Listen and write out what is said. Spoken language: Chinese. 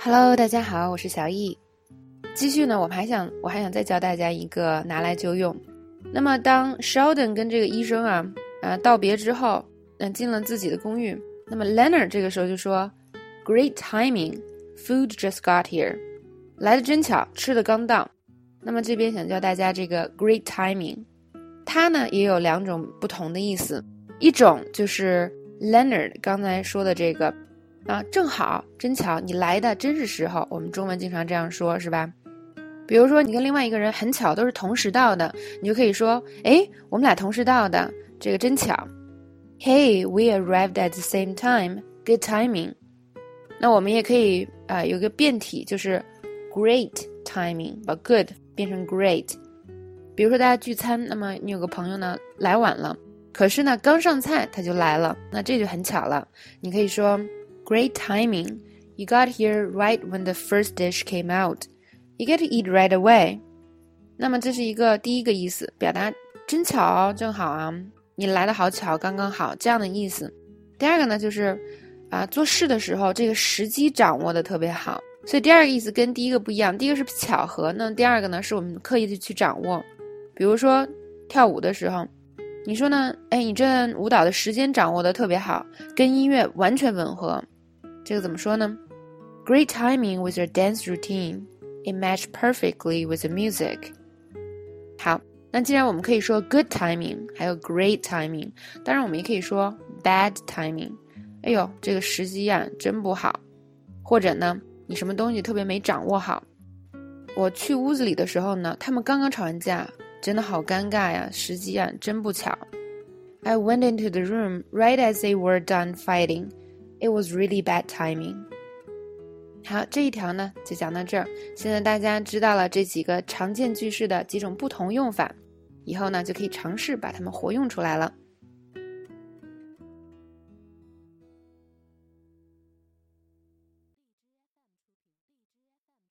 Hello，大家好，我是小易。继续呢，我们还想，我还想再教大家一个拿来就用。那么，当 Sheldon 跟这个医生啊，呃，道别之后，嗯，进了自己的公寓，那么 Leonard 这个时候就说：“Great timing, food just got here。”来的真巧，吃的刚到。那么这边想教大家这个 “great timing”，它呢也有两种不同的意思。一种就是 Leonard 刚才说的这个。啊，正好，真巧，你来的真是时候。我们中文经常这样说，是吧？比如说，你跟另外一个人很巧都是同时到的，你就可以说：“哎，我们俩同时到的，这个真巧。”Hey, we arrived at the same time. Good timing. 那我们也可以啊，有个变体，就是 great timing，把 good 变成 great。比如说大家聚餐，那么你有个朋友呢来晚了，可是呢刚上菜他就来了，那这就很巧了。你可以说。Great timing. You got here right when the first dish came out. You get to eat right away. 那么这是一个第一个意思，表达真巧哦，正好啊，你来的好巧，刚刚好这样的意思。第二个呢，就是啊，做事的时候这个时机掌握的特别好。所以第二个意思跟第一个不一样，第一个是巧合，那第二个呢，是我们刻意的去掌握。比如说跳舞的时候。你说呢？哎，你这舞蹈的时间掌握的特别好，跟音乐完全吻合。这个怎么说呢？Great timing with your dance routine. It matched perfectly with the music. 好，那既然我们可以说 good timing，还有 great timing，当然我们也可以说 bad timing。哎呦，这个时机啊真不好。或者呢，你什么东西特别没掌握好。我去屋子里的时候呢，他们刚刚吵完架，真的好尴尬呀，时机啊真不巧。I went into the room right as they were done fighting. It was really bad timing。好，这一条呢就讲到这儿。现在大家知道了这几个常见句式的几种不同用法，以后呢就可以尝试把它们活用出来了。